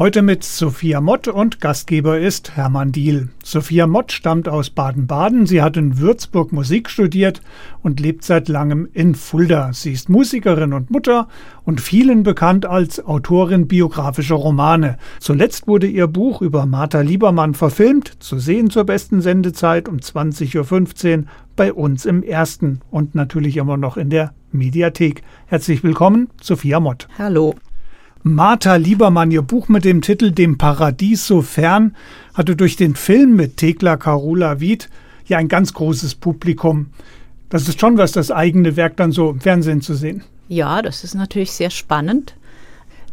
Heute mit Sophia Mott und Gastgeber ist Hermann Diel. Sophia Mott stammt aus Baden-Baden. Sie hat in Würzburg Musik studiert und lebt seit langem in Fulda. Sie ist Musikerin und Mutter und vielen bekannt als Autorin biografischer Romane. Zuletzt wurde ihr Buch über Martha Liebermann verfilmt, zu sehen zur besten Sendezeit um 20.15 Uhr bei uns im Ersten und natürlich immer noch in der Mediathek. Herzlich willkommen, Sophia Mott. Hallo. Martha Liebermann, ihr Buch mit dem Titel Dem Paradies so fern, hatte durch den Film mit Thekla Carola Wied ja ein ganz großes Publikum. Das ist schon was, das eigene Werk dann so im Fernsehen zu sehen. Ja, das ist natürlich sehr spannend.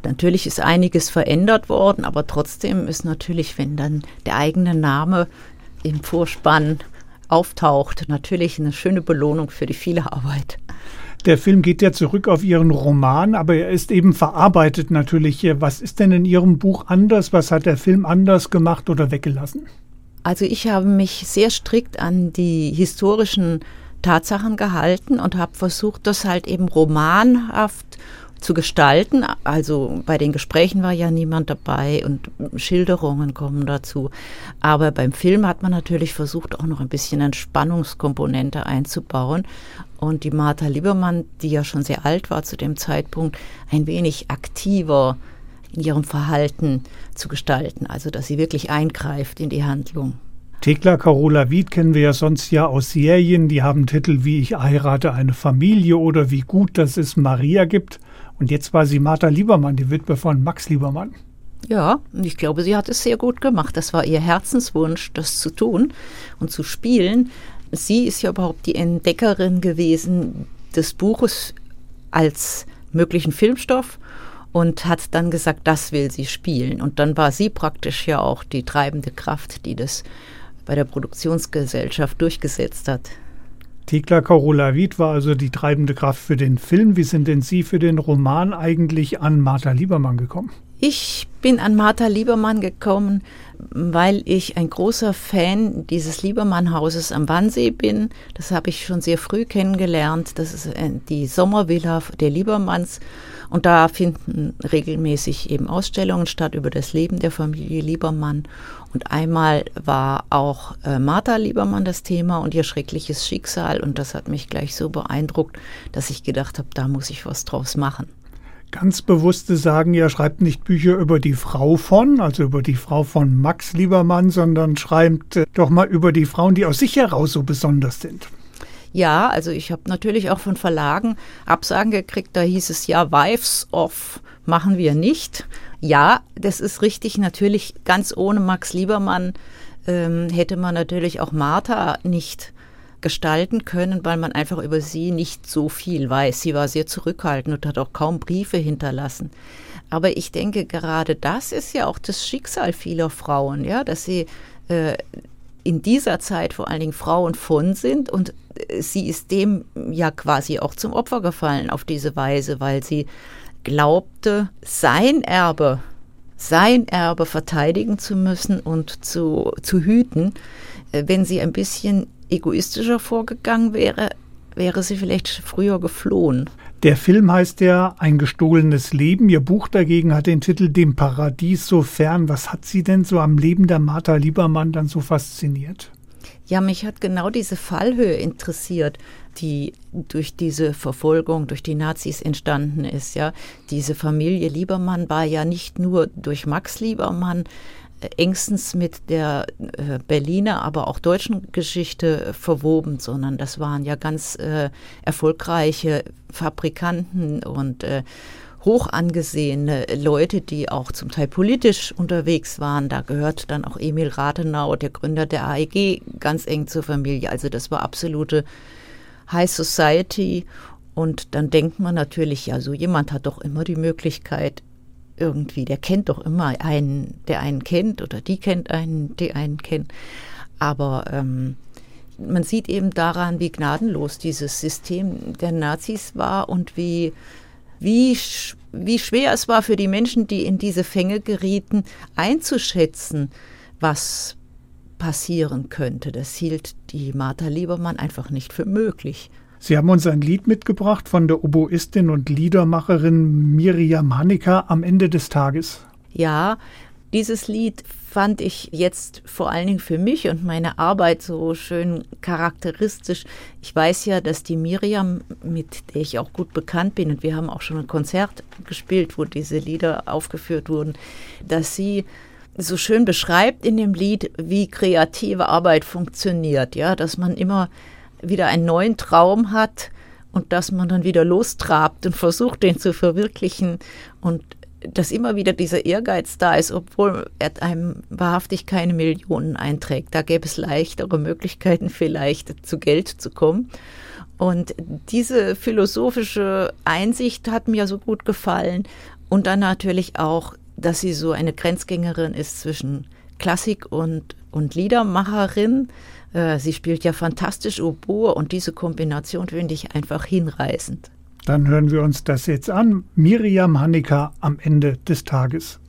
Natürlich ist einiges verändert worden, aber trotzdem ist natürlich, wenn dann der eigene Name im Vorspann auftaucht, natürlich eine schöne Belohnung für die viele Arbeit. Der Film geht ja zurück auf Ihren Roman, aber er ist eben verarbeitet natürlich. Was ist denn in Ihrem Buch anders? Was hat der Film anders gemacht oder weggelassen? Also ich habe mich sehr strikt an die historischen Tatsachen gehalten und habe versucht, das halt eben romanhaft zu gestalten. Also bei den Gesprächen war ja niemand dabei und Schilderungen kommen dazu. Aber beim Film hat man natürlich versucht, auch noch ein bisschen Entspannungskomponente einzubauen und die Martha Liebermann, die ja schon sehr alt war zu dem Zeitpunkt, ein wenig aktiver in ihrem Verhalten zu gestalten, also dass sie wirklich eingreift in die Handlung. Thekla Carola Wied kennen wir ja sonst ja aus Serien, die haben Titel wie Ich heirate eine Familie oder Wie gut, dass es Maria gibt. Und jetzt war sie Martha Liebermann, die Witwe von Max Liebermann. Ja, und ich glaube, sie hat es sehr gut gemacht. Das war ihr Herzenswunsch, das zu tun und zu spielen. Sie ist ja überhaupt die Entdeckerin gewesen des Buches als möglichen Filmstoff und hat dann gesagt, das will sie spielen. Und dann war sie praktisch ja auch die treibende Kraft, die das bei der Produktionsgesellschaft durchgesetzt hat. Thekla Carola Wied war also die treibende Kraft für den Film. Wie sind denn Sie für den Roman eigentlich an Martha Liebermann gekommen? Ich bin an Martha Liebermann gekommen, weil ich ein großer Fan dieses Liebermann-Hauses am Wannsee bin. Das habe ich schon sehr früh kennengelernt. Das ist äh, die Sommervilla der Liebermanns. Und da finden regelmäßig eben Ausstellungen statt über das Leben der Familie Liebermann. Und einmal war auch äh, Martha Liebermann das Thema und ihr schreckliches Schicksal. Und das hat mich gleich so beeindruckt, dass ich gedacht habe, da muss ich was draus machen. Ganz bewusste sagen, er schreibt nicht Bücher über die Frau von, also über die Frau von Max Liebermann, sondern schreibt äh, doch mal über die Frauen, die aus sich heraus so besonders sind. Ja, also ich habe natürlich auch von Verlagen Absagen gekriegt, da hieß es ja, Wives of machen wir nicht. Ja, das ist richtig, natürlich ganz ohne Max Liebermann ähm, hätte man natürlich auch Martha nicht gestalten können, weil man einfach über sie nicht so viel weiß. Sie war sehr zurückhaltend und hat auch kaum Briefe hinterlassen. Aber ich denke, gerade das ist ja auch das Schicksal vieler Frauen, ja, dass sie äh, in dieser Zeit vor allen Dingen Frauen von sind und äh, sie ist dem ja quasi auch zum Opfer gefallen auf diese Weise, weil sie glaubte, sein Erbe, sein Erbe verteidigen zu müssen und zu, zu hüten, äh, wenn sie ein bisschen egoistischer vorgegangen wäre, wäre sie vielleicht früher geflohen. Der Film heißt ja Ein gestohlenes Leben. Ihr Buch dagegen hat den Titel Dem Paradies so fern. Was hat Sie denn so am Leben der Martha Liebermann dann so fasziniert? Ja, mich hat genau diese Fallhöhe interessiert, die durch diese Verfolgung durch die Nazis entstanden ist. Ja, diese Familie Liebermann war ja nicht nur durch Max Liebermann engstens mit der äh, Berliner, aber auch deutschen Geschichte verwoben, sondern das waren ja ganz äh, erfolgreiche Fabrikanten und äh, hoch angesehene Leute, die auch zum Teil politisch unterwegs waren. Da gehört dann auch Emil Rathenau, der Gründer der AEG, ganz eng zur Familie. Also das war absolute High Society. Und dann denkt man natürlich, ja, so jemand hat doch immer die Möglichkeit, irgendwie, der kennt doch immer einen, der einen kennt oder die kennt einen, die einen kennt. Aber ähm, man sieht eben daran, wie gnadenlos dieses System der Nazis war und wie wie, wie schwer es war für die Menschen, die in diese Fänge gerieten, einzuschätzen, was passieren könnte. Das hielt die Martha Liebermann einfach nicht für möglich. Sie haben uns ein Lied mitgebracht von der Oboistin und Liedermacherin Miriam Hanecker am Ende des Tages. Ja, dieses Lied fand ich jetzt vor allen Dingen für mich und meine Arbeit so schön charakteristisch. Ich weiß ja, dass die Miriam, mit der ich auch gut bekannt bin, und wir haben auch schon ein Konzert gespielt, wo diese Lieder aufgeführt wurden, dass sie so schön beschreibt in dem Lied, wie kreative Arbeit funktioniert, ja, dass man immer wieder einen neuen Traum hat und dass man dann wieder lostrabt und versucht, den zu verwirklichen und dass immer wieder dieser Ehrgeiz da ist, obwohl er einem wahrhaftig keine Millionen einträgt. Da gäbe es leichtere Möglichkeiten, vielleicht zu Geld zu kommen. Und diese philosophische Einsicht hat mir so gut gefallen. Und dann natürlich auch, dass sie so eine Grenzgängerin ist zwischen Klassik und, und Liedermacherin. Äh, sie spielt ja fantastisch Oboe und diese Kombination finde ich einfach hinreißend. Dann hören wir uns das jetzt an. Miriam Hanecker am Ende des Tages.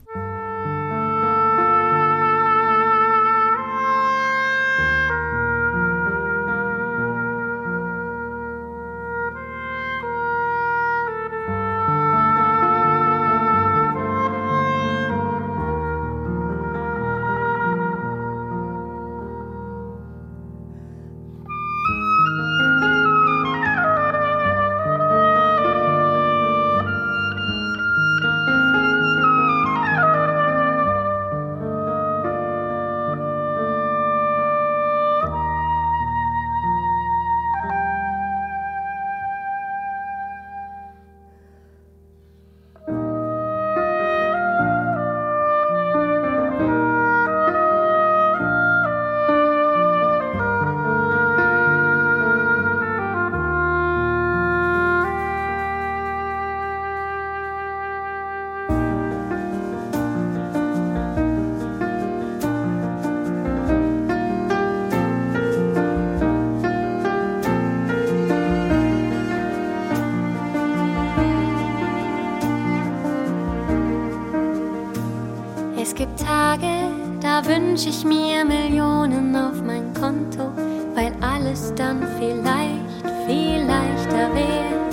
Wünsch ich mir Millionen auf mein Konto, weil alles dann vielleicht viel leichter wäre.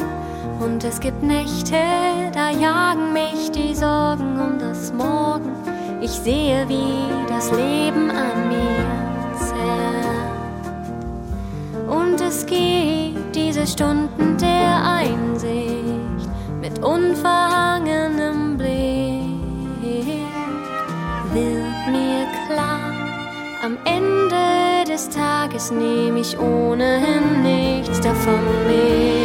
Und es gibt Nächte, da jagen mich die Sorgen um das Morgen. Ich sehe, wie das Leben an mir zerrt. Und es gibt diese Stunden Tages nehme ich ohnehin nichts davon mit.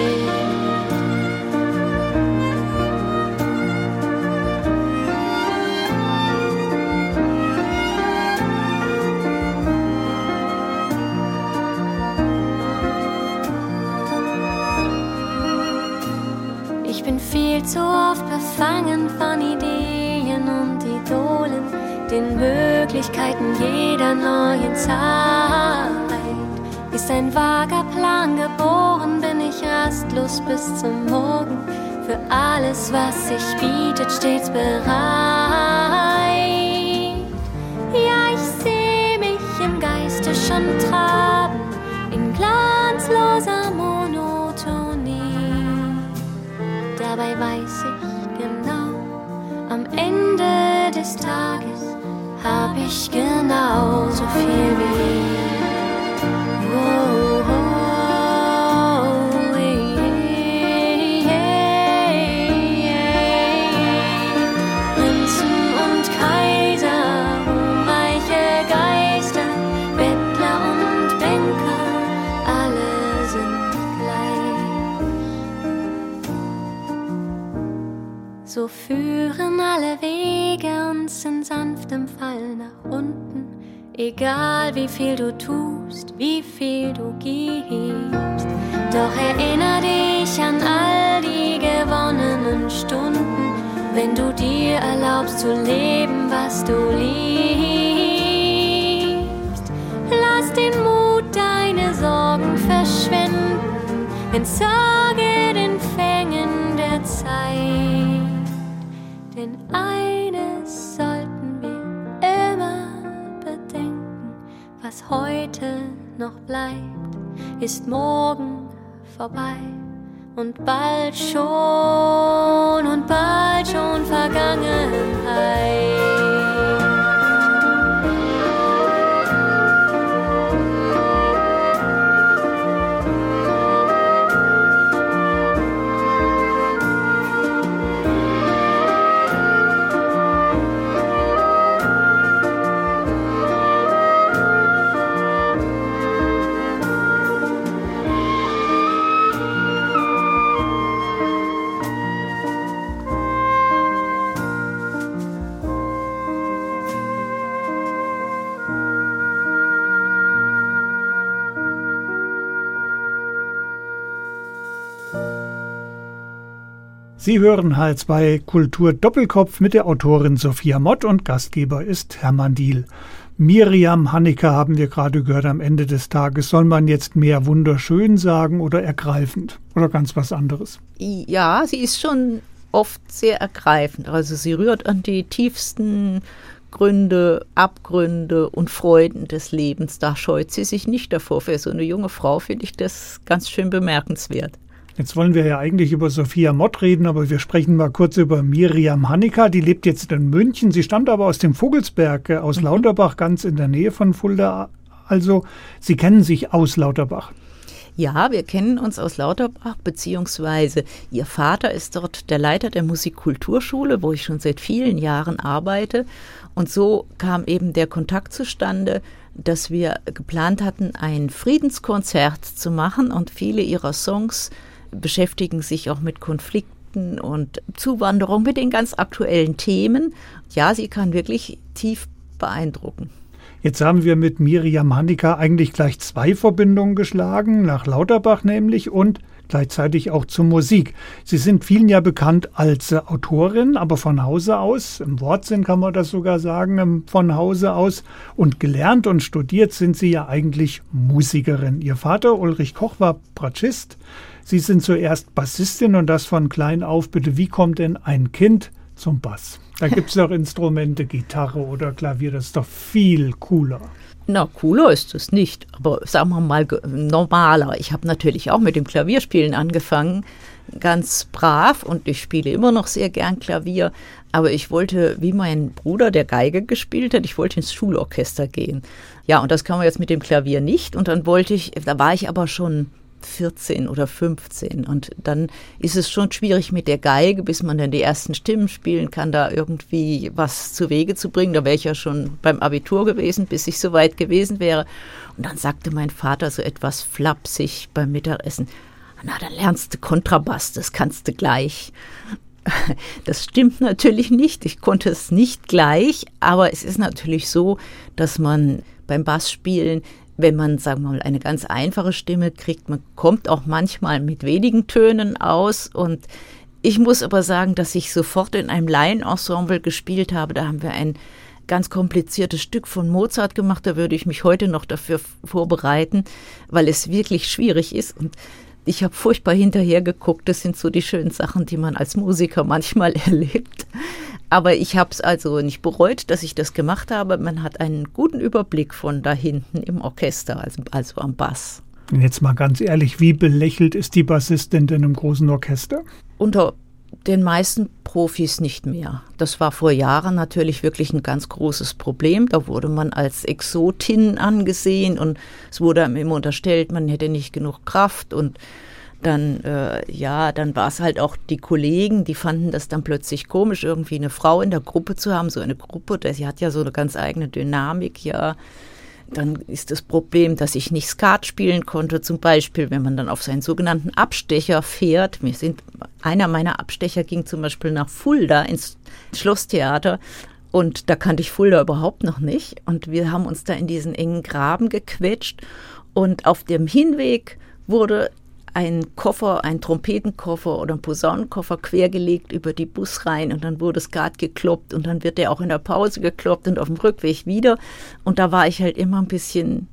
Ich bin viel zu oft befangen von Ideen und Idolen den Möglichkeiten jeder neuen Zeit. Ist ein vager Plan geboren, bin ich rastlos bis zum Morgen. Für alles, was sich bietet, stets bereit. Ja, ich sehe mich im Geiste schon traben, in glanzloser Monotonie. Dabei weiß ich genau, am Ende des Tages hab ich genauso viel wie. Alle Wege uns in sanftem Fall nach unten. Egal wie viel du tust, wie viel du gibst. Doch erinnere dich an all die gewonnenen Stunden, wenn du dir erlaubst zu leben, was du liebst. Lass den Mut deine Sorgen verschwinden, entsorge den Fängen der Zeit. Denn eines sollten wir immer bedenken, was heute noch bleibt, ist morgen vorbei und bald schon und bald schon Vergangenheit. Sie hören H2 Kultur Doppelkopf mit der Autorin Sophia Mott und Gastgeber ist Hermann Diel. Miriam Hanneke haben wir gerade gehört am Ende des Tages. Soll man jetzt mehr wunderschön sagen oder ergreifend oder ganz was anderes? Ja, sie ist schon oft sehr ergreifend. Also sie rührt an die tiefsten Gründe, Abgründe und Freuden des Lebens. Da scheut sie sich nicht davor. Für so eine junge Frau finde ich das ganz schön bemerkenswert. Jetzt wollen wir ja eigentlich über Sophia Mott reden, aber wir sprechen mal kurz über Miriam Hannika. Die lebt jetzt in München. Sie stammt aber aus dem Vogelsberg, äh, aus mhm. Lauterbach, ganz in der Nähe von Fulda. Also, Sie kennen sich aus Lauterbach. Ja, wir kennen uns aus Lauterbach, beziehungsweise Ihr Vater ist dort der Leiter der Musikkulturschule, wo ich schon seit vielen Jahren arbeite. Und so kam eben der Kontakt zustande, dass wir geplant hatten, ein Friedenskonzert zu machen und viele ihrer Songs beschäftigen sich auch mit Konflikten und Zuwanderung, mit den ganz aktuellen Themen. Ja, sie kann wirklich tief beeindrucken. Jetzt haben wir mit Miriam Handika eigentlich gleich zwei Verbindungen geschlagen, nach Lauterbach nämlich und gleichzeitig auch zur Musik. Sie sind vielen ja bekannt als Autorin, aber von Hause aus, im Wortsinn kann man das sogar sagen, von Hause aus. Und gelernt und studiert sind Sie ja eigentlich Musikerin. Ihr Vater Ulrich Koch war Bratschist. Sie sind zuerst Bassistin und das von klein auf. Bitte, wie kommt denn ein Kind zum Bass? Da gibt es doch Instrumente, Gitarre oder Klavier, das ist doch viel cooler. Na, cooler ist es nicht, aber sagen wir mal normaler. Ich habe natürlich auch mit dem Klavierspielen angefangen, ganz brav und ich spiele immer noch sehr gern Klavier, aber ich wollte, wie mein Bruder, der Geige gespielt hat, ich wollte ins Schulorchester gehen. Ja, und das kann man jetzt mit dem Klavier nicht und dann wollte ich, da war ich aber schon 14 oder 15. Und dann ist es schon schwierig mit der Geige, bis man dann die ersten Stimmen spielen kann, da irgendwie was zu Wege zu bringen. Da wäre ich ja schon beim Abitur gewesen, bis ich so weit gewesen wäre. Und dann sagte mein Vater so etwas flapsig beim Mittagessen. Na, dann lernst du Kontrabass, das kannst du gleich. Das stimmt natürlich nicht. Ich konnte es nicht gleich, aber es ist natürlich so, dass man beim Bassspielen wenn man, sagen wir mal, eine ganz einfache Stimme kriegt, man kommt auch manchmal mit wenigen Tönen aus und ich muss aber sagen, dass ich sofort in einem Laienensemble gespielt habe. Da haben wir ein ganz kompliziertes Stück von Mozart gemacht. Da würde ich mich heute noch dafür vorbereiten, weil es wirklich schwierig ist. Und ich habe furchtbar hinterher geguckt. Das sind so die schönen Sachen, die man als Musiker manchmal erlebt. Aber ich habe es also nicht bereut, dass ich das gemacht habe. Man hat einen guten Überblick von da hinten im Orchester, also, also am Bass. Jetzt mal ganz ehrlich, wie belächelt ist die Bassistin denn im großen Orchester? Unter den meisten Profis nicht mehr. Das war vor Jahren natürlich wirklich ein ganz großes Problem. Da wurde man als Exotin angesehen und es wurde einem immer unterstellt, man hätte nicht genug Kraft und dann, äh, ja, dann war es halt auch die Kollegen, die fanden das dann plötzlich komisch, irgendwie eine Frau in der Gruppe zu haben, so eine Gruppe, sie hat ja so eine ganz eigene Dynamik, ja. Dann ist das Problem, dass ich nicht Skat spielen konnte, zum Beispiel, wenn man dann auf seinen sogenannten Abstecher fährt. Wir sind, einer meiner Abstecher ging zum Beispiel nach Fulda ins Schlosstheater und da kannte ich Fulda überhaupt noch nicht. Und wir haben uns da in diesen engen Graben gequetscht. Und auf dem Hinweg wurde ein Koffer, ein Trompetenkoffer oder ein Posaunenkoffer quergelegt über die Busreihen und dann wurde Skat gekloppt und dann wird der auch in der Pause gekloppt und auf dem Rückweg wieder. Und da war ich halt immer ein bisschen,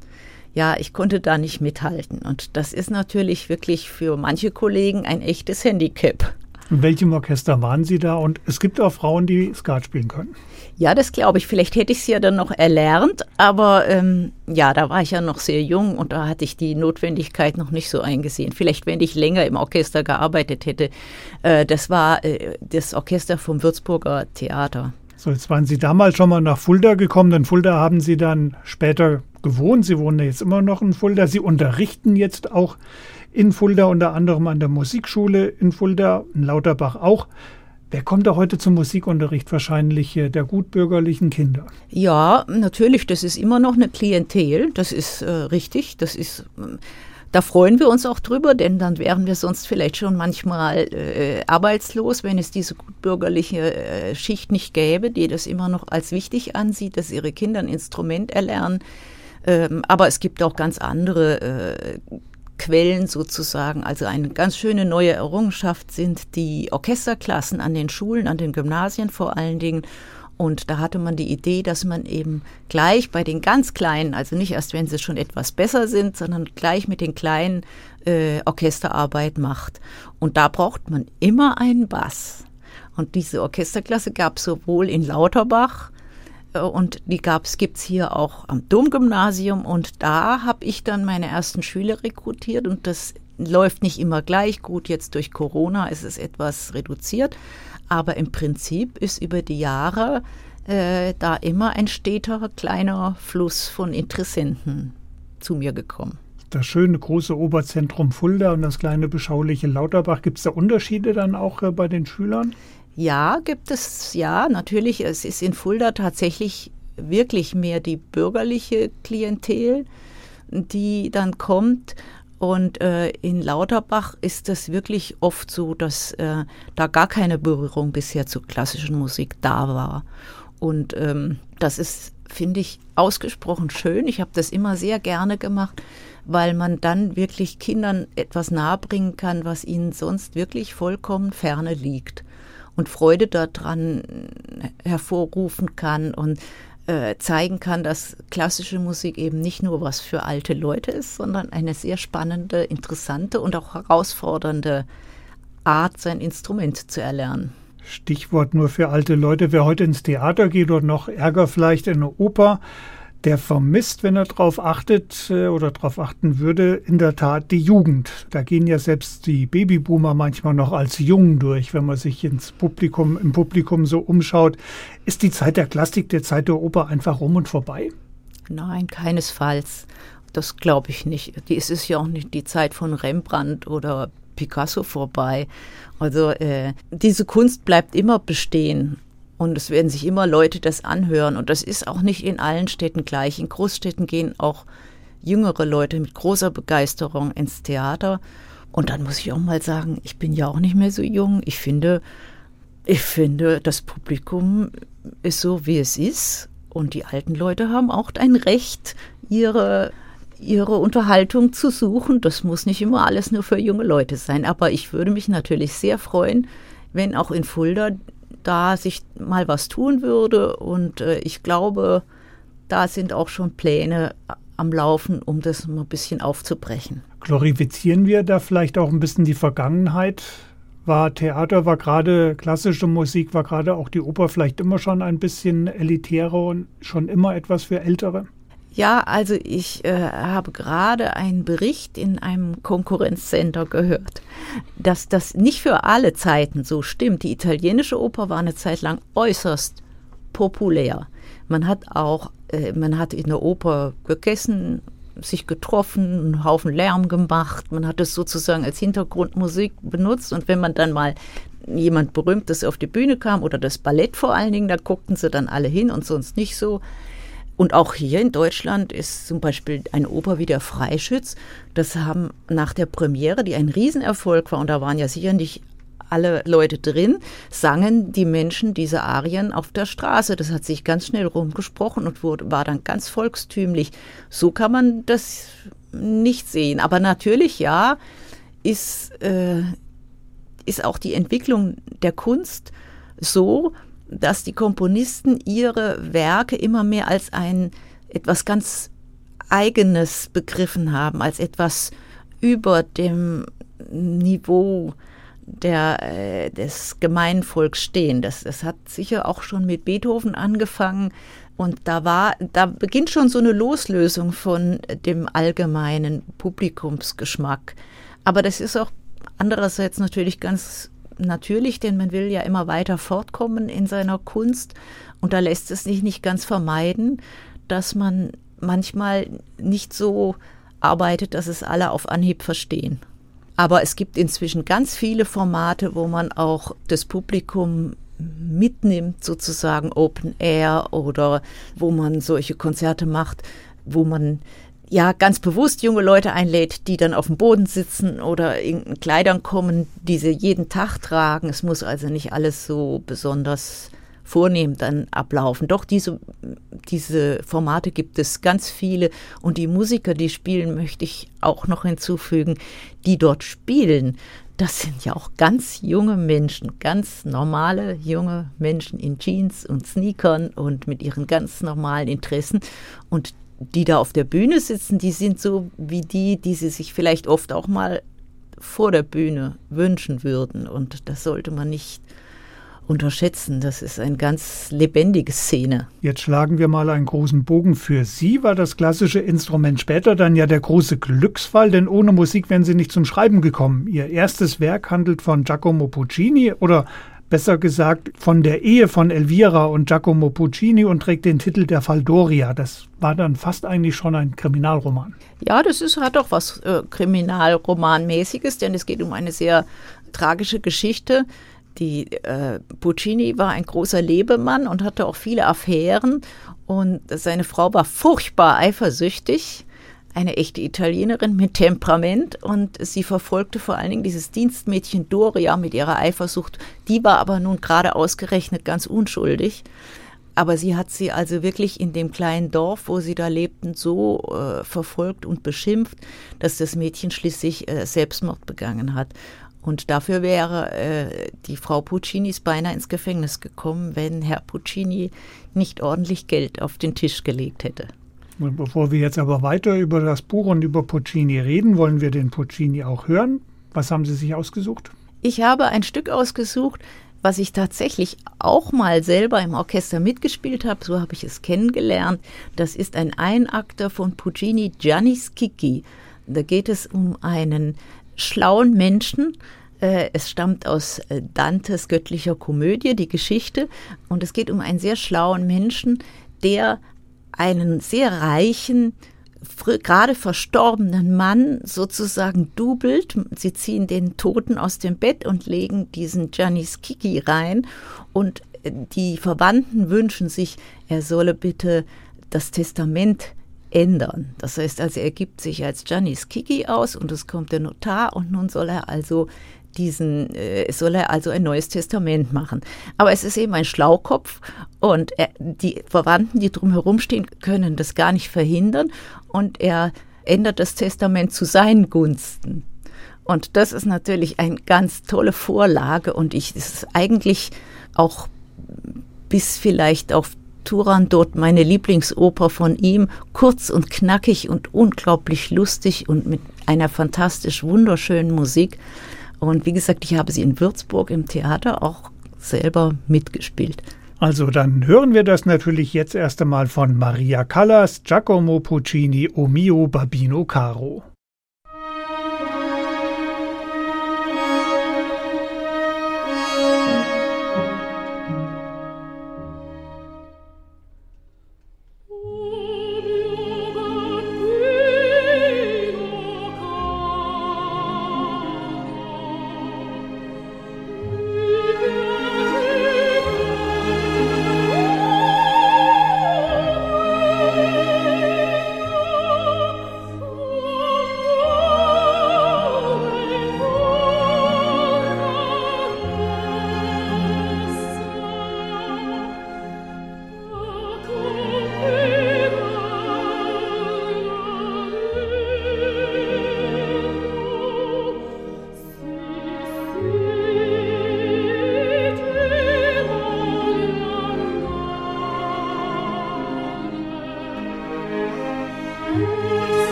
ja, ich konnte da nicht mithalten. Und das ist natürlich wirklich für manche Kollegen ein echtes Handicap. In welchem Orchester waren Sie da? Und es gibt auch Frauen, die Skat spielen können. Ja, das glaube ich. Vielleicht hätte ich es ja dann noch erlernt, aber ähm, ja, da war ich ja noch sehr jung und da hatte ich die Notwendigkeit noch nicht so eingesehen. Vielleicht, wenn ich länger im Orchester gearbeitet hätte. Äh, das war äh, das Orchester vom Würzburger Theater. So, jetzt waren Sie damals schon mal nach Fulda gekommen. In Fulda haben Sie dann später gewohnt. Sie wohnen jetzt immer noch in Fulda. Sie unterrichten jetzt auch in Fulda, unter anderem an der Musikschule in Fulda, in Lauterbach auch. Wer kommt da heute zum Musikunterricht? Wahrscheinlich äh, der gutbürgerlichen Kinder. Ja, natürlich, das ist immer noch eine Klientel, das ist äh, richtig. Das ist, äh, da freuen wir uns auch drüber, denn dann wären wir sonst vielleicht schon manchmal äh, arbeitslos, wenn es diese gutbürgerliche äh, Schicht nicht gäbe, die das immer noch als wichtig ansieht, dass ihre Kinder ein Instrument erlernen. Ähm, aber es gibt auch ganz andere äh, Quellen sozusagen. Also eine ganz schöne neue Errungenschaft sind die Orchesterklassen an den Schulen, an den Gymnasien vor allen Dingen. Und da hatte man die Idee, dass man eben gleich bei den ganz Kleinen, also nicht erst, wenn sie schon etwas besser sind, sondern gleich mit den Kleinen äh, Orchesterarbeit macht. Und da braucht man immer einen Bass. Und diese Orchesterklasse gab es sowohl in Lauterbach und die gab's, gibt's hier auch am Domgymnasium und da habe ich dann meine ersten Schüler rekrutiert und das läuft nicht immer gleich gut. Jetzt durch Corona ist es etwas reduziert, aber im Prinzip ist über die Jahre äh, da immer ein steter kleiner Fluss von Interessenten zu mir gekommen. Das schöne große Oberzentrum Fulda und das kleine beschauliche Lauterbach, gibt es da Unterschiede dann auch äh, bei den Schülern? Ja, gibt es, ja, natürlich. Es ist in Fulda tatsächlich wirklich mehr die bürgerliche Klientel, die dann kommt. Und äh, in Lauterbach ist es wirklich oft so, dass äh, da gar keine Berührung bisher zur klassischen Musik da war. Und ähm, das ist, finde ich, ausgesprochen schön. Ich habe das immer sehr gerne gemacht, weil man dann wirklich Kindern etwas nahebringen kann, was ihnen sonst wirklich vollkommen ferne liegt und Freude daran hervorrufen kann und äh, zeigen kann, dass klassische Musik eben nicht nur was für alte Leute ist, sondern eine sehr spannende, interessante und auch herausfordernde Art, sein Instrument zu erlernen. Stichwort nur für alte Leute, wer heute ins Theater geht oder noch Ärger vielleicht in eine Oper, der vermisst, wenn er darauf achtet äh, oder darauf achten würde, in der Tat die Jugend. Da gehen ja selbst die Babyboomer manchmal noch als jung durch, wenn man sich ins Publikum, im Publikum so umschaut. Ist die Zeit der Klassik, der Zeit der Oper einfach rum und vorbei? Nein, keinesfalls. Das glaube ich nicht. Es ist ja auch nicht die Zeit von Rembrandt oder Picasso vorbei. Also äh, diese Kunst bleibt immer bestehen. Und es werden sich immer Leute das anhören. Und das ist auch nicht in allen Städten gleich. In Großstädten gehen auch jüngere Leute mit großer Begeisterung ins Theater. Und dann muss ich auch mal sagen, ich bin ja auch nicht mehr so jung. Ich finde, ich finde, das Publikum ist so, wie es ist. Und die alten Leute haben auch ein Recht, ihre, ihre Unterhaltung zu suchen. Das muss nicht immer alles nur für junge Leute sein. Aber ich würde mich natürlich sehr freuen, wenn auch in Fulda da sich mal was tun würde. Und äh, ich glaube, da sind auch schon Pläne am Laufen, um das mal ein bisschen aufzubrechen. Glorifizieren wir da vielleicht auch ein bisschen die Vergangenheit? War Theater, war gerade klassische Musik, war gerade auch die Oper vielleicht immer schon ein bisschen elitärer und schon immer etwas für Ältere? Ja, also ich äh, habe gerade einen Bericht in einem Konkurrenzcenter gehört, dass das nicht für alle Zeiten so stimmt. Die italienische Oper war eine Zeit lang äußerst populär. Man hat auch, äh, man hat in der Oper gegessen, sich getroffen, einen Haufen Lärm gemacht. Man hat es sozusagen als Hintergrundmusik benutzt. Und wenn man dann mal jemand Berühmtes auf die Bühne kam oder das Ballett vor allen Dingen, da guckten sie dann alle hin und sonst nicht so. Und auch hier in Deutschland ist zum Beispiel eine Oper wie der Freischütz. Das haben nach der Premiere, die ein Riesenerfolg war, und da waren ja sicher nicht alle Leute drin, sangen die Menschen diese Arien auf der Straße. Das hat sich ganz schnell rumgesprochen und wurde, war dann ganz volkstümlich. So kann man das nicht sehen. Aber natürlich, ja, ist, äh, ist auch die Entwicklung der Kunst so, dass die Komponisten ihre Werke immer mehr als ein etwas ganz Eigenes begriffen haben, als etwas über dem Niveau der, äh, des Gemeinvolks stehen. Das, das hat sicher auch schon mit Beethoven angefangen. Und da war, da beginnt schon so eine Loslösung von dem allgemeinen Publikumsgeschmack. Aber das ist auch andererseits natürlich ganz natürlich, denn man will ja immer weiter fortkommen in seiner Kunst. Und da lässt es sich nicht ganz vermeiden, dass man manchmal nicht so arbeitet, dass es alle auf Anhieb verstehen. Aber es gibt inzwischen ganz viele Formate, wo man auch das Publikum mitnimmt, sozusagen Open Air oder wo man solche Konzerte macht, wo man ja ganz bewusst junge Leute einlädt, die dann auf dem Boden sitzen oder in Kleidern kommen, die sie jeden Tag tragen. Es muss also nicht alles so besonders vornehm dann ablaufen. Doch diese, diese Formate gibt es ganz viele und die Musiker, die spielen, möchte ich auch noch hinzufügen, die dort spielen. Das sind ja auch ganz junge Menschen, ganz normale junge Menschen in Jeans und Sneakern und mit ihren ganz normalen Interessen. Und die da auf der Bühne sitzen, die sind so wie die, die sie sich vielleicht oft auch mal vor der Bühne wünschen würden. Und das sollte man nicht unterschätzen. Das ist eine ganz lebendige Szene. Jetzt schlagen wir mal einen großen Bogen. Für Sie war das klassische Instrument später dann ja der große Glücksfall, denn ohne Musik wären Sie nicht zum Schreiben gekommen. Ihr erstes Werk handelt von Giacomo Puccini oder besser gesagt von der Ehe von Elvira und Giacomo Puccini und trägt den Titel Der Fall Doria. Das war dann fast eigentlich schon ein Kriminalroman. Ja, das ist, hat doch was äh, Kriminalromanmäßiges, denn es geht um eine sehr tragische Geschichte die äh, Puccini war ein großer Lebemann und hatte auch viele Affären und seine Frau war furchtbar eifersüchtig, eine echte Italienerin mit Temperament und sie verfolgte vor allen Dingen dieses Dienstmädchen Doria mit ihrer Eifersucht. Die war aber nun gerade ausgerechnet ganz unschuldig. Aber sie hat sie also wirklich in dem kleinen Dorf, wo sie da lebten, so äh, verfolgt und beschimpft, dass das Mädchen schließlich äh, Selbstmord begangen hat. Und dafür wäre äh, die Frau Puccinis beinahe ins Gefängnis gekommen, wenn Herr Puccini nicht ordentlich Geld auf den Tisch gelegt hätte. Bevor wir jetzt aber weiter über das Buch und über Puccini reden, wollen wir den Puccini auch hören. Was haben Sie sich ausgesucht? Ich habe ein Stück ausgesucht, was ich tatsächlich auch mal selber im Orchester mitgespielt habe, so habe ich es kennengelernt. Das ist ein Einakter von Puccini Gianni Schicchi. Da geht es um einen schlauen Menschen. Äh, es stammt aus äh, Dantes göttlicher Komödie, die Geschichte. Und es geht um einen sehr schlauen Menschen, der einen sehr reichen, gerade verstorbenen Mann sozusagen dubelt. Sie ziehen den Toten aus dem Bett und legen diesen Giannis Kiki rein. Und äh, die Verwandten wünschen sich, er solle bitte das Testament ändern. Das heißt also, er gibt sich als Giannis Kiki aus und es kommt der Notar und nun soll er also diesen, äh, soll er also ein neues Testament machen. Aber es ist eben ein Schlaukopf und er, die Verwandten, die drumherum stehen, können das gar nicht verhindern und er ändert das Testament zu seinen Gunsten. Und das ist natürlich eine ganz tolle Vorlage und ich, ist eigentlich auch bis vielleicht auf Turandot, meine Lieblingsoper von ihm, kurz und knackig und unglaublich lustig und mit einer fantastisch wunderschönen Musik. Und wie gesagt, ich habe sie in Würzburg im Theater auch selber mitgespielt. Also dann hören wir das natürlich jetzt erst einmal von Maria Callas, Giacomo Puccini, O mio Babino Caro.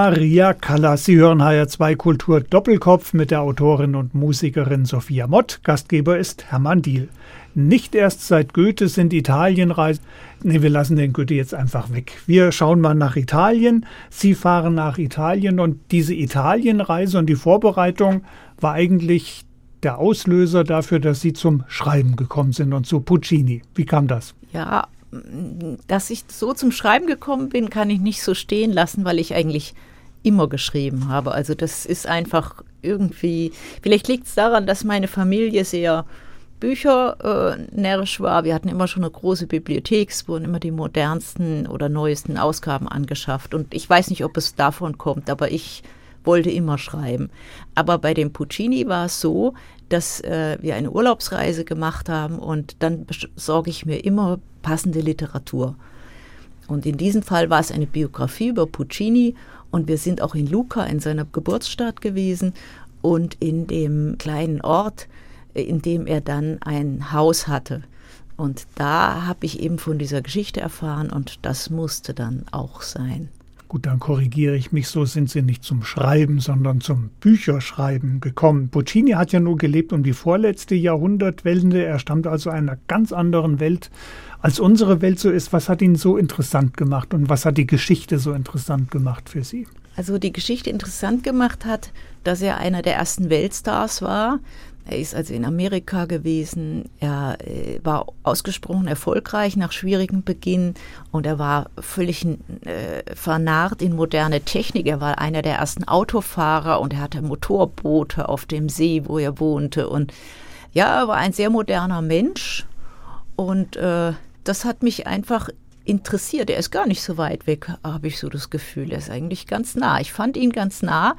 Maria Callas. Sie hören HR2 Kultur Doppelkopf mit der Autorin und Musikerin Sophia Mott. Gastgeber ist Hermann Diel. Nicht erst seit Goethe sind Italienreisen. Nee, wir lassen den Goethe jetzt einfach weg. Wir schauen mal nach Italien. Sie fahren nach Italien und diese Italienreise und die Vorbereitung war eigentlich der Auslöser dafür, dass Sie zum Schreiben gekommen sind und zu Puccini. Wie kam das? Ja, dass ich so zum Schreiben gekommen bin, kann ich nicht so stehen lassen, weil ich eigentlich immer geschrieben habe. Also das ist einfach irgendwie, vielleicht liegt es daran, dass meine Familie sehr büchernärrisch äh, war. Wir hatten immer schon eine große Bibliothek, es wurden immer die modernsten oder neuesten Ausgaben angeschafft. Und ich weiß nicht, ob es davon kommt, aber ich wollte immer schreiben. Aber bei dem Puccini war es so, dass äh, wir eine Urlaubsreise gemacht haben und dann besorge ich mir immer passende Literatur. Und in diesem Fall war es eine Biografie über Puccini und wir sind auch in Lucca in seiner Geburtsstadt gewesen und in dem kleinen Ort, äh, in dem er dann ein Haus hatte. Und da habe ich eben von dieser Geschichte erfahren und das musste dann auch sein. Gut, dann korrigiere ich mich, so sind Sie nicht zum Schreiben, sondern zum Bücherschreiben gekommen. Puccini hat ja nur gelebt um die vorletzte Jahrhundertwende. Er stammt also einer ganz anderen Welt, als unsere Welt so ist. Was hat ihn so interessant gemacht und was hat die Geschichte so interessant gemacht für Sie? Also die Geschichte interessant gemacht hat, dass er einer der ersten Weltstars war, er ist also in Amerika gewesen. Er äh, war ausgesprochen erfolgreich nach schwierigem Beginn und er war völlig äh, vernarrt in moderne Technik. Er war einer der ersten Autofahrer und er hatte Motorboote auf dem See, wo er wohnte. Und ja, er war ein sehr moderner Mensch und äh, das hat mich einfach interessiert. Er ist gar nicht so weit weg, habe ich so das Gefühl. Er ist eigentlich ganz nah. Ich fand ihn ganz nah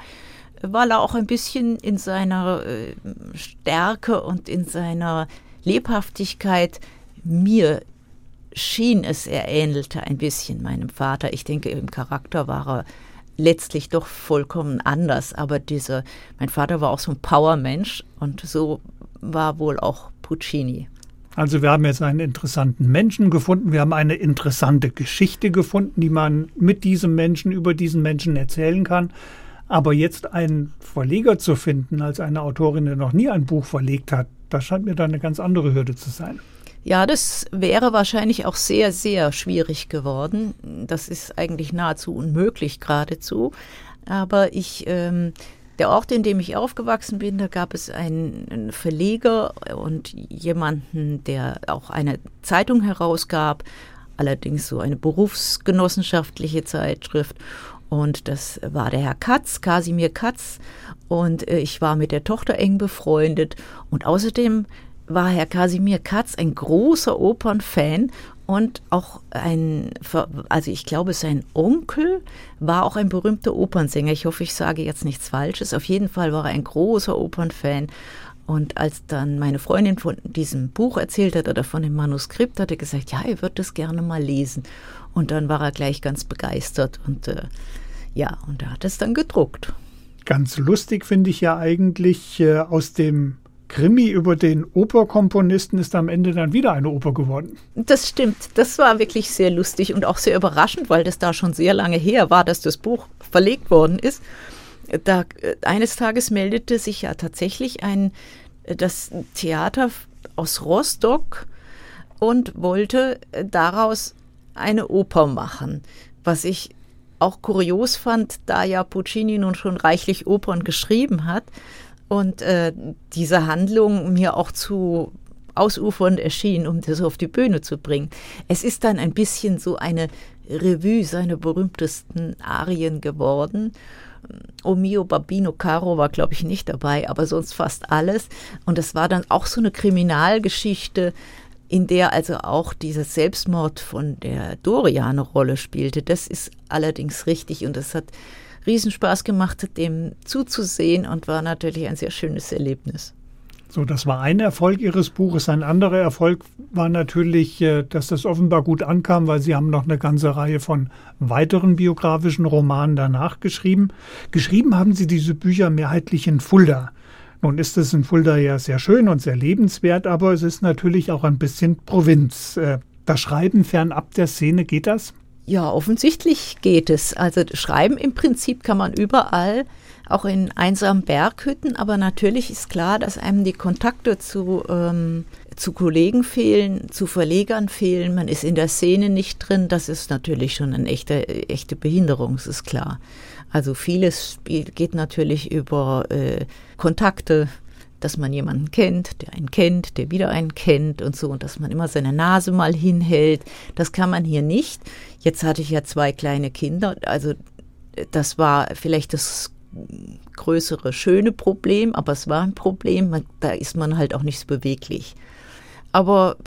weil er auch ein bisschen in seiner äh, Stärke und in seiner Lebhaftigkeit mir schien es, er ähnelte ein bisschen meinem Vater. Ich denke, im Charakter war er letztlich doch vollkommen anders. Aber diese, mein Vater war auch so ein Powermensch und so war wohl auch Puccini. Also wir haben jetzt einen interessanten Menschen gefunden, wir haben eine interessante Geschichte gefunden, die man mit diesem Menschen, über diesen Menschen erzählen kann. Aber jetzt einen Verleger zu finden als eine Autorin, die noch nie ein Buch verlegt hat, das scheint mir dann eine ganz andere Hürde zu sein. Ja, das wäre wahrscheinlich auch sehr, sehr schwierig geworden. Das ist eigentlich nahezu unmöglich geradezu. Aber ich, ähm, der Ort, in dem ich aufgewachsen bin, da gab es einen Verleger und jemanden, der auch eine Zeitung herausgab, allerdings so eine berufsgenossenschaftliche Zeitschrift. Und das war der Herr Katz, Kasimir Katz. Und äh, ich war mit der Tochter eng befreundet. Und außerdem war Herr Kasimir Katz ein großer Opernfan und auch ein, also ich glaube, sein Onkel war auch ein berühmter Opernsänger. Ich hoffe, ich sage jetzt nichts Falsches. Auf jeden Fall war er ein großer Opernfan. Und als dann meine Freundin von diesem Buch erzählt hat oder von dem Manuskript, hat er gesagt, ja, er wird das gerne mal lesen. Und dann war er gleich ganz begeistert und äh, ja, und er hat es dann gedruckt. Ganz lustig finde ich ja eigentlich, äh, aus dem Krimi über den Operkomponisten ist am Ende dann wieder eine Oper geworden. Das stimmt. Das war wirklich sehr lustig und auch sehr überraschend, weil das da schon sehr lange her war, dass das Buch verlegt worden ist. Da äh, eines Tages meldete sich ja tatsächlich ein äh, das Theater aus Rostock und wollte äh, daraus eine Oper machen, was ich auch kurios fand, da ja Puccini nun schon reichlich Opern geschrieben hat und äh, diese Handlung mir auch zu ausufernd erschien, um das auf die Bühne zu bringen. Es ist dann ein bisschen so eine Revue seiner berühmtesten Arien geworden. O mio Babino Caro war, glaube ich, nicht dabei, aber sonst fast alles. Und es war dann auch so eine Kriminalgeschichte, in der also auch dieser Selbstmord von der Doria eine Rolle spielte. Das ist allerdings richtig und es hat Riesenspaß gemacht, dem zuzusehen und war natürlich ein sehr schönes Erlebnis. So, das war ein Erfolg Ihres Buches. Ein anderer Erfolg war natürlich, äh, dass das offenbar gut ankam, weil Sie haben noch eine ganze Reihe von weiteren biografischen Romanen danach geschrieben. Geschrieben haben Sie diese Bücher mehrheitlich in Fulda. Nun ist es in Fulda ja sehr schön und sehr lebenswert, aber es ist natürlich auch ein bisschen Provinz. Äh, das Schreiben fernab der Szene, geht das? Ja, offensichtlich geht es. Also schreiben im Prinzip kann man überall, auch in einsamen Berghütten, aber natürlich ist klar, dass einem die Kontakte zu, ähm, zu Kollegen fehlen, zu Verlegern fehlen, man ist in der Szene nicht drin, das ist natürlich schon eine echte, echte Behinderung, das ist klar. Also vieles geht natürlich über äh, Kontakte, dass man jemanden kennt, der einen kennt, der wieder einen kennt und so und dass man immer seine Nase mal hinhält. Das kann man hier nicht. Jetzt hatte ich ja zwei kleine Kinder, also das war vielleicht das größere, schöne Problem, aber es war ein Problem, man, da ist man halt auch nicht so beweglich. Aber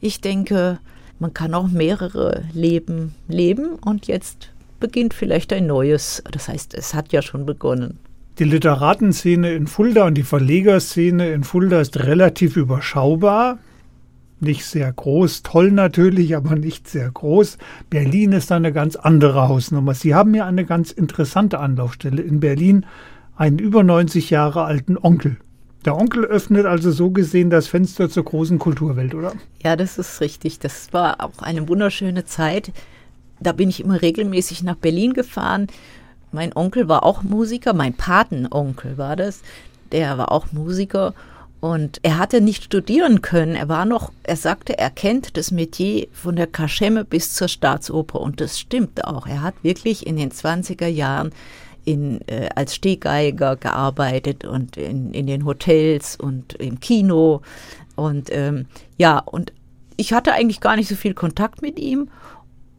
ich denke, man kann auch mehrere Leben leben und jetzt beginnt vielleicht ein neues. Das heißt, es hat ja schon begonnen. Die Literatenszene in Fulda und die Verlegerszene in Fulda ist relativ überschaubar. Nicht sehr groß, toll natürlich, aber nicht sehr groß. Berlin ist eine ganz andere Hausnummer. Sie haben ja eine ganz interessante Anlaufstelle in Berlin, einen über 90 Jahre alten Onkel. Der Onkel öffnet also so gesehen das Fenster zur großen Kulturwelt, oder? Ja, das ist richtig. Das war auch eine wunderschöne Zeit. Da bin ich immer regelmäßig nach Berlin gefahren mein Onkel war auch Musiker, mein Patenonkel war das. Der war auch Musiker und er hatte nicht studieren können. Er war noch, er sagte, er kennt das Metier von der Kaschemme bis zur Staatsoper und das stimmt auch. Er hat wirklich in den 20er Jahren in, äh, als Stehgeiger gearbeitet und in, in den Hotels und im Kino. Und ähm, ja, und ich hatte eigentlich gar nicht so viel Kontakt mit ihm.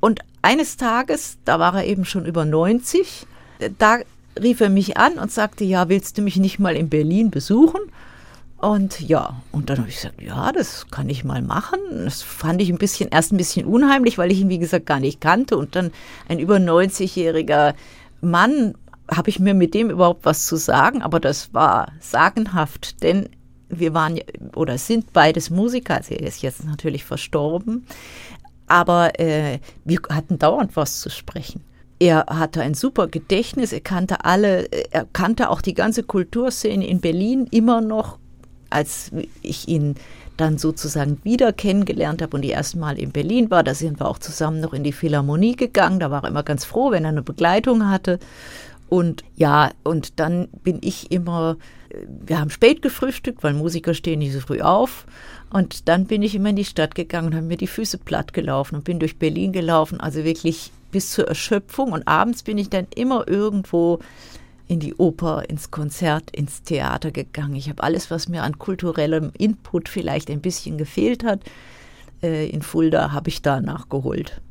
Und eines Tages, da war er eben schon über 90, da rief er mich an und sagte, ja, willst du mich nicht mal in Berlin besuchen? Und ja, und dann habe ich gesagt, ja, das kann ich mal machen. Das fand ich ein bisschen, erst ein bisschen unheimlich, weil ich ihn, wie gesagt, gar nicht kannte. Und dann ein über 90-jähriger Mann, habe ich mir mit dem überhaupt was zu sagen? Aber das war sagenhaft, denn wir waren oder sind beides Musiker. Also er ist jetzt natürlich verstorben. Aber äh, wir hatten dauernd was zu sprechen. Er hatte ein super Gedächtnis, er kannte alle, er kannte auch die ganze Kulturszene in Berlin immer noch, als ich ihn dann sozusagen wieder kennengelernt habe und die erste Mal in Berlin war. Da sind wir auch zusammen noch in die Philharmonie gegangen. Da war er immer ganz froh, wenn er eine Begleitung hatte. Und ja, und dann bin ich immer, wir haben spät gefrühstückt, weil Musiker stehen nicht so früh auf. Und dann bin ich immer in die Stadt gegangen und habe mir die Füße platt gelaufen und bin durch Berlin gelaufen. Also wirklich bis zur Erschöpfung und abends bin ich dann immer irgendwo in die Oper, ins Konzert, ins Theater gegangen. Ich habe alles, was mir an kulturellem Input vielleicht ein bisschen gefehlt hat, äh, in Fulda habe ich da nachgeholt.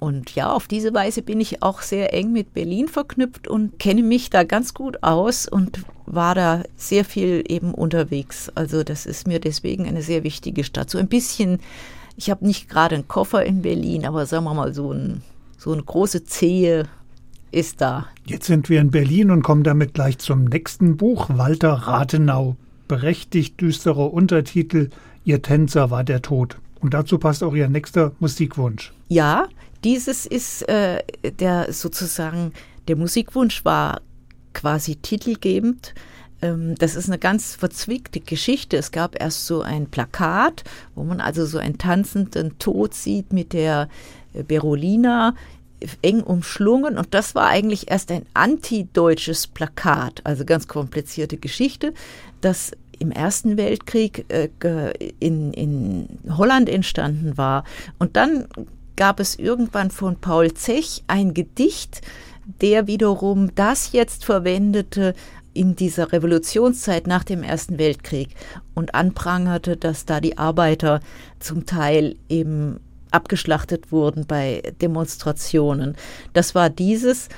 Und ja, auf diese Weise bin ich auch sehr eng mit Berlin verknüpft und kenne mich da ganz gut aus und war da sehr viel eben unterwegs. Also das ist mir deswegen eine sehr wichtige Stadt. So ein bisschen, ich habe nicht gerade einen Koffer in Berlin, aber sagen wir mal so ein so eine große Zehe ist da. Jetzt sind wir in Berlin und kommen damit gleich zum nächsten Buch, Walter Rathenau. Berechtigt düsterer Untertitel, Ihr Tänzer war der Tod. Und dazu passt auch Ihr nächster Musikwunsch. Ja, dieses ist äh, der sozusagen, der Musikwunsch war quasi titelgebend. Ähm, das ist eine ganz verzwickte Geschichte. Es gab erst so ein Plakat, wo man also so einen tanzenden Tod sieht mit der Berolina eng umschlungen und das war eigentlich erst ein antideutsches Plakat, also ganz komplizierte Geschichte, das im Ersten Weltkrieg äh, in, in Holland entstanden war. Und dann gab es irgendwann von Paul Zech ein Gedicht, der wiederum das jetzt verwendete in dieser Revolutionszeit nach dem Ersten Weltkrieg und anprangerte, dass da die Arbeiter zum Teil eben abgeschlachtet wurden bei Demonstrationen. Das war dieses.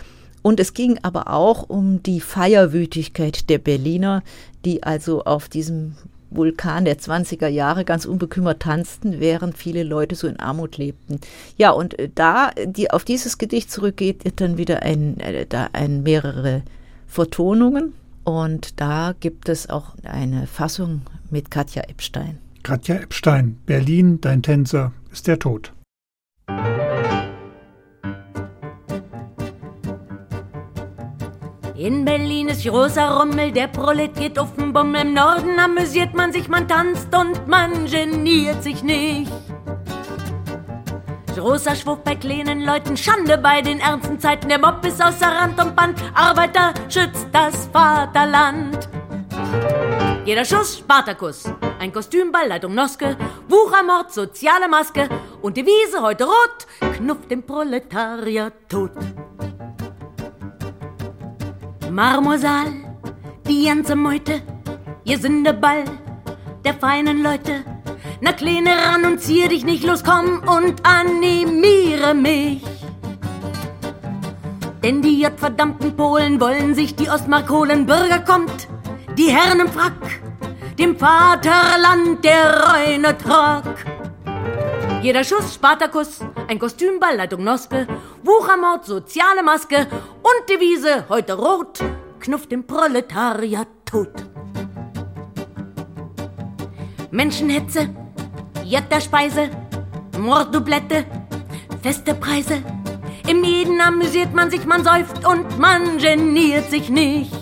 Und es ging aber auch um die Feierwütigkeit der Berliner, die also auf diesem Vulkan der 20er Jahre ganz unbekümmert tanzten, während viele Leute so in Armut lebten. Ja, und äh, da die auf dieses Gedicht zurückgeht, dann wieder ein, äh, da ein mehrere Vertonungen und da gibt es auch eine Fassung mit Katja Epstein. Katja Epstein, Berlin, dein Tänzer ist der Tod. In Berlin ist großer Rummel, der Prolet geht auf den Bummel. Im Norden amüsiert man sich, man tanzt und man geniert sich nicht. Großer Schwuff bei kleinen Leuten, Schande bei den ernsten Zeiten. Der Mob ist außer Rand und Band, Arbeiter schützt das Vaterland. Jeder Schuss Spartakus, ein Kostümball, Leitung Noske, Wuchermord, soziale Maske und die Wiese heute rot, knufft dem Proletariat tot. Marmorsaal, die ganze Meute, ihr Sündeball der feinen Leute. Na Kleine ran und zieh dich nicht los, komm und animiere mich. Denn die verdammten Polen wollen sich die Ostmark holen. Bürger kommt, die Herren im Frack, dem Vaterland der reine Track. Jeder Schuss Spartakus, ein Kostümball, Leitung Noske, Wuchermord, soziale Maske und Devise heute rot, knufft dem Proletariat tot. Menschenhetze, Jetterspeise, Morddoublette, feste Preise. Im Jeden amüsiert man sich, man säuft und man geniert sich nicht.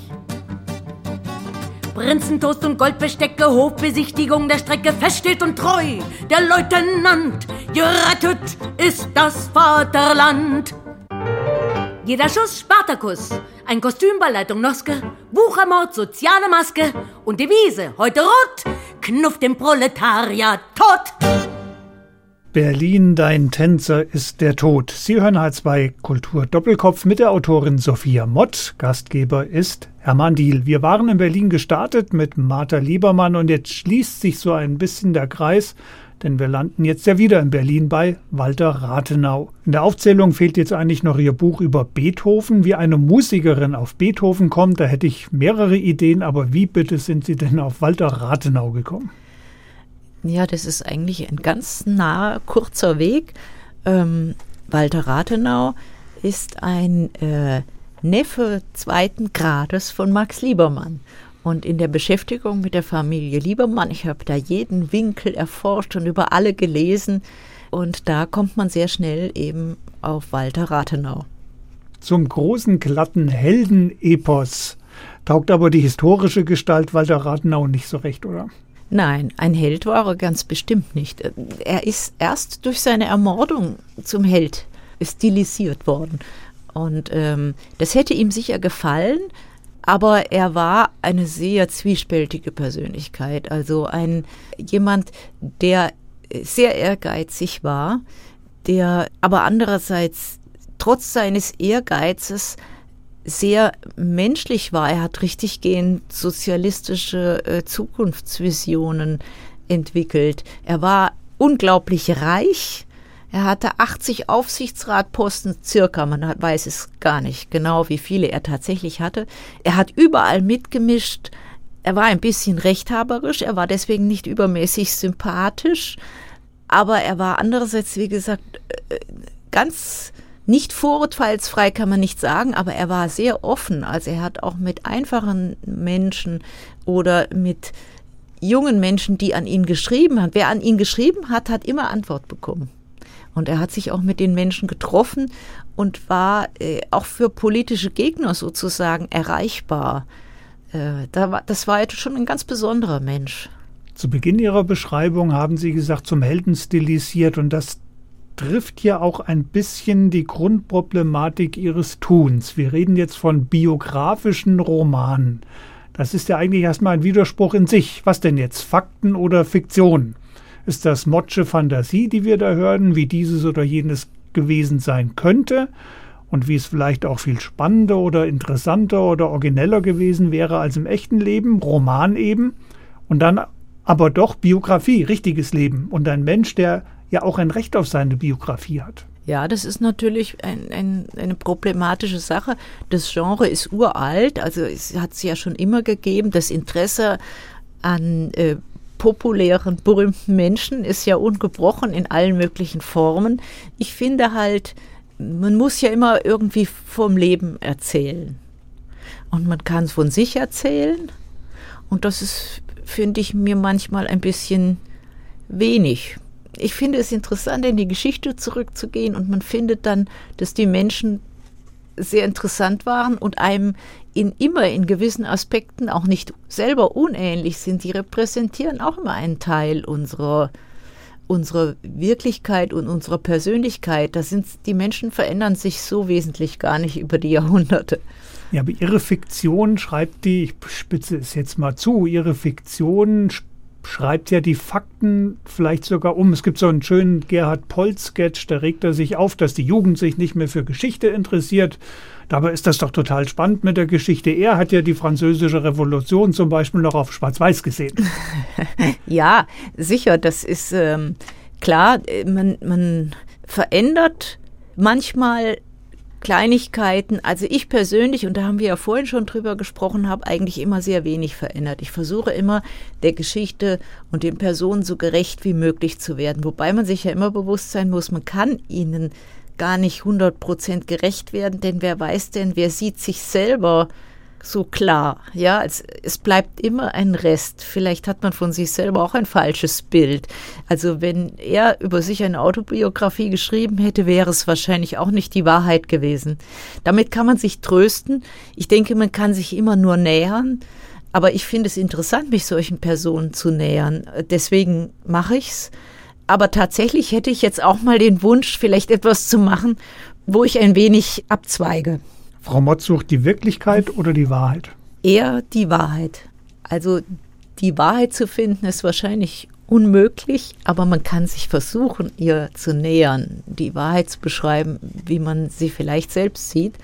Prinzentoast und Goldbestecke, Hofbesichtigung der Strecke, feststeht und treu. Der Leutnant, gerettet ist das Vaterland. Jeder Schuss Spartakus, ein Kostümballleitung Noske, Buchermord, soziale Maske und Devise, heute rot, knufft dem Proletariat tot. Berlin, dein Tänzer ist der Tod. Sie hören H2 Kultur Doppelkopf mit der Autorin Sophia Mott. Gastgeber ist Hermann Diel. Wir waren in Berlin gestartet mit Martha Liebermann und jetzt schließt sich so ein bisschen der Kreis, denn wir landen jetzt ja wieder in Berlin bei Walter Rathenau. In der Aufzählung fehlt jetzt eigentlich noch ihr Buch über Beethoven. Wie eine Musikerin auf Beethoven kommt, da hätte ich mehrere Ideen, aber wie bitte sind Sie denn auf Walter Rathenau gekommen? Ja, das ist eigentlich ein ganz naher, kurzer Weg. Ähm, Walter Rathenau ist ein äh, Neffe zweiten Grades von Max Liebermann. Und in der Beschäftigung mit der Familie Liebermann, ich habe da jeden Winkel erforscht und über alle gelesen. Und da kommt man sehr schnell eben auf Walter Rathenau. Zum großen, glatten Heldenepos taugt aber die historische Gestalt Walter Rathenau nicht so recht, oder? Nein, ein Held war er ganz bestimmt nicht. Er ist erst durch seine Ermordung zum Held stilisiert worden. Und ähm, das hätte ihm sicher gefallen, aber er war eine sehr zwiespältige Persönlichkeit. Also ein jemand, der sehr ehrgeizig war, der aber andererseits trotz seines Ehrgeizes sehr menschlich war. Er hat richtig gehend sozialistische äh, Zukunftsvisionen entwickelt. Er war unglaublich reich. Er hatte 80 Aufsichtsratposten circa, man hat, weiß es gar nicht genau, wie viele er tatsächlich hatte. Er hat überall mitgemischt. Er war ein bisschen rechthaberisch, er war deswegen nicht übermäßig sympathisch, aber er war andererseits, wie gesagt, äh, ganz nicht vorurteilsfrei kann man nicht sagen, aber er war sehr offen. Also er hat auch mit einfachen Menschen oder mit jungen Menschen, die an ihn geschrieben haben. Wer an ihn geschrieben hat, hat immer Antwort bekommen. Und er hat sich auch mit den Menschen getroffen und war äh, auch für politische Gegner sozusagen erreichbar. Äh, das war schon ein ganz besonderer Mensch. Zu Beginn Ihrer Beschreibung haben Sie gesagt, zum Helden stilisiert und das trifft ja auch ein bisschen die Grundproblematik ihres Tuns. Wir reden jetzt von biografischen Romanen. Das ist ja eigentlich erstmal ein Widerspruch in sich. Was denn jetzt? Fakten oder Fiktion? Ist das Motsche Fantasie, die wir da hören, wie dieses oder jenes gewesen sein könnte? Und wie es vielleicht auch viel spannender oder interessanter oder origineller gewesen wäre als im echten Leben, Roman eben. Und dann aber doch Biografie, richtiges Leben. Und ein Mensch, der ja auch ein Recht auf seine Biografie hat. Ja, das ist natürlich ein, ein, eine problematische Sache. Das Genre ist uralt, also es hat es ja schon immer gegeben. Das Interesse an äh, populären, berühmten Menschen ist ja ungebrochen in allen möglichen Formen. Ich finde halt, man muss ja immer irgendwie vom Leben erzählen. Und man kann es von sich erzählen. Und das ist, finde ich, mir manchmal ein bisschen wenig ich finde es interessant, in die Geschichte zurückzugehen und man findet dann, dass die Menschen sehr interessant waren und einem in immer in gewissen Aspekten auch nicht selber unähnlich sind. Die repräsentieren auch immer einen Teil unserer, unserer Wirklichkeit und unserer Persönlichkeit, da sind die Menschen verändern sich so wesentlich gar nicht über die Jahrhunderte. Ja, aber Ihre Fiktion schreibt die, ich spitze es jetzt mal zu, Ihre Fiktion schreibt ja die Fakten vielleicht sogar um. Es gibt so einen schönen Gerhard Polt-Sketch, da regt er sich auf, dass die Jugend sich nicht mehr für Geschichte interessiert. Dabei ist das doch total spannend mit der Geschichte. Er hat ja die französische Revolution zum Beispiel noch auf Schwarz-Weiß gesehen. ja, sicher, das ist ähm, klar. Man, man verändert manchmal Kleinigkeiten. Also ich persönlich, und da haben wir ja vorhin schon drüber gesprochen, habe eigentlich immer sehr wenig verändert. Ich versuche immer der Geschichte und den Personen so gerecht wie möglich zu werden. Wobei man sich ja immer bewusst sein muss, man kann ihnen gar nicht 100% gerecht werden, denn wer weiß denn, wer sieht sich selber so klar. Ja, es, es bleibt immer ein Rest. Vielleicht hat man von sich selber auch ein falsches Bild. Also wenn er über sich eine Autobiografie geschrieben hätte, wäre es wahrscheinlich auch nicht die Wahrheit gewesen. Damit kann man sich trösten. Ich denke, man kann sich immer nur nähern. Aber ich finde es interessant, mich solchen Personen zu nähern. Deswegen mache ich's. Aber tatsächlich hätte ich jetzt auch mal den Wunsch, vielleicht etwas zu machen, wo ich ein wenig abzweige. Frau Mott sucht die Wirklichkeit oder die Wahrheit? Eher die Wahrheit. Also die Wahrheit zu finden ist wahrscheinlich unmöglich, aber man kann sich versuchen, ihr zu nähern, die Wahrheit zu beschreiben, wie man sie vielleicht selbst sieht.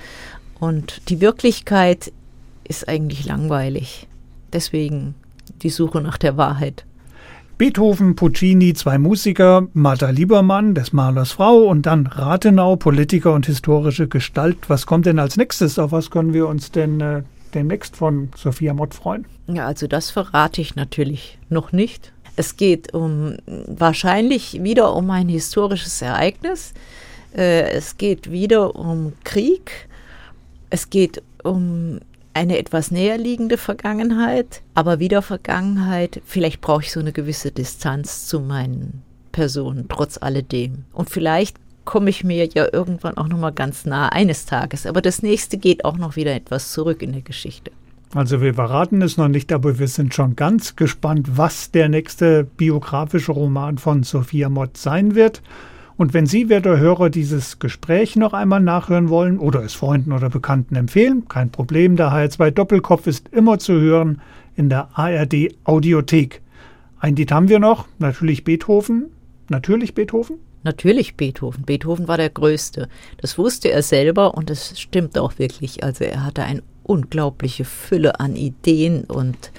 Und die Wirklichkeit ist eigentlich langweilig. Deswegen die Suche nach der Wahrheit. Beethoven, Puccini, zwei Musiker, Martha Liebermann, des Malers Frau und dann Rathenau, Politiker und historische Gestalt. Was kommt denn als nächstes? Auf was können wir uns denn äh, demnächst von Sophia Mott freuen? Ja, also das verrate ich natürlich noch nicht. Es geht um wahrscheinlich wieder um ein historisches Ereignis. Äh, es geht wieder um Krieg. Es geht um eine etwas näher liegende Vergangenheit, aber wieder Vergangenheit. Vielleicht brauche ich so eine gewisse Distanz zu meinen Personen, trotz alledem. Und vielleicht komme ich mir ja irgendwann auch noch mal ganz nah eines Tages. Aber das nächste geht auch noch wieder etwas zurück in der Geschichte. Also wir verraten es noch nicht, aber wir sind schon ganz gespannt, was der nächste biografische Roman von Sophia Mott sein wird. Und wenn Sie, werte Hörer, dieses Gespräch noch einmal nachhören wollen oder es Freunden oder Bekannten empfehlen, kein Problem, der HR2 Doppelkopf ist immer zu hören in der ARD Audiothek. Ein Lied haben wir noch, natürlich Beethoven. Natürlich Beethoven? Natürlich Beethoven. Beethoven war der Größte. Das wusste er selber und das stimmt auch wirklich. Also er hatte eine unglaubliche Fülle an Ideen und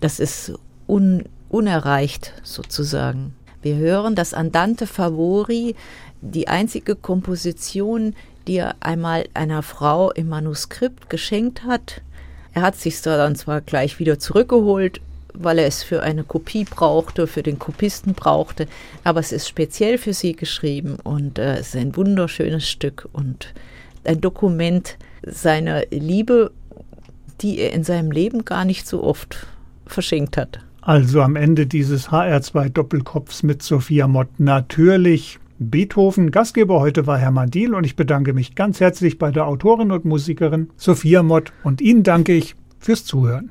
das ist un unerreicht sozusagen. Wir hören das Andante Favori, die einzige Komposition, die er einmal einer Frau im Manuskript geschenkt hat. Er hat sich dann zwar gleich wieder zurückgeholt, weil er es für eine Kopie brauchte, für den Kopisten brauchte, aber es ist speziell für sie geschrieben und äh, es ist ein wunderschönes Stück und ein Dokument seiner Liebe, die er in seinem Leben gar nicht so oft verschenkt hat. Also am Ende dieses HR2 Doppelkopfs mit Sophia Mott natürlich Beethoven. Gastgeber heute war Hermann Diel und ich bedanke mich ganz herzlich bei der Autorin und Musikerin Sophia Mott und Ihnen danke ich fürs Zuhören.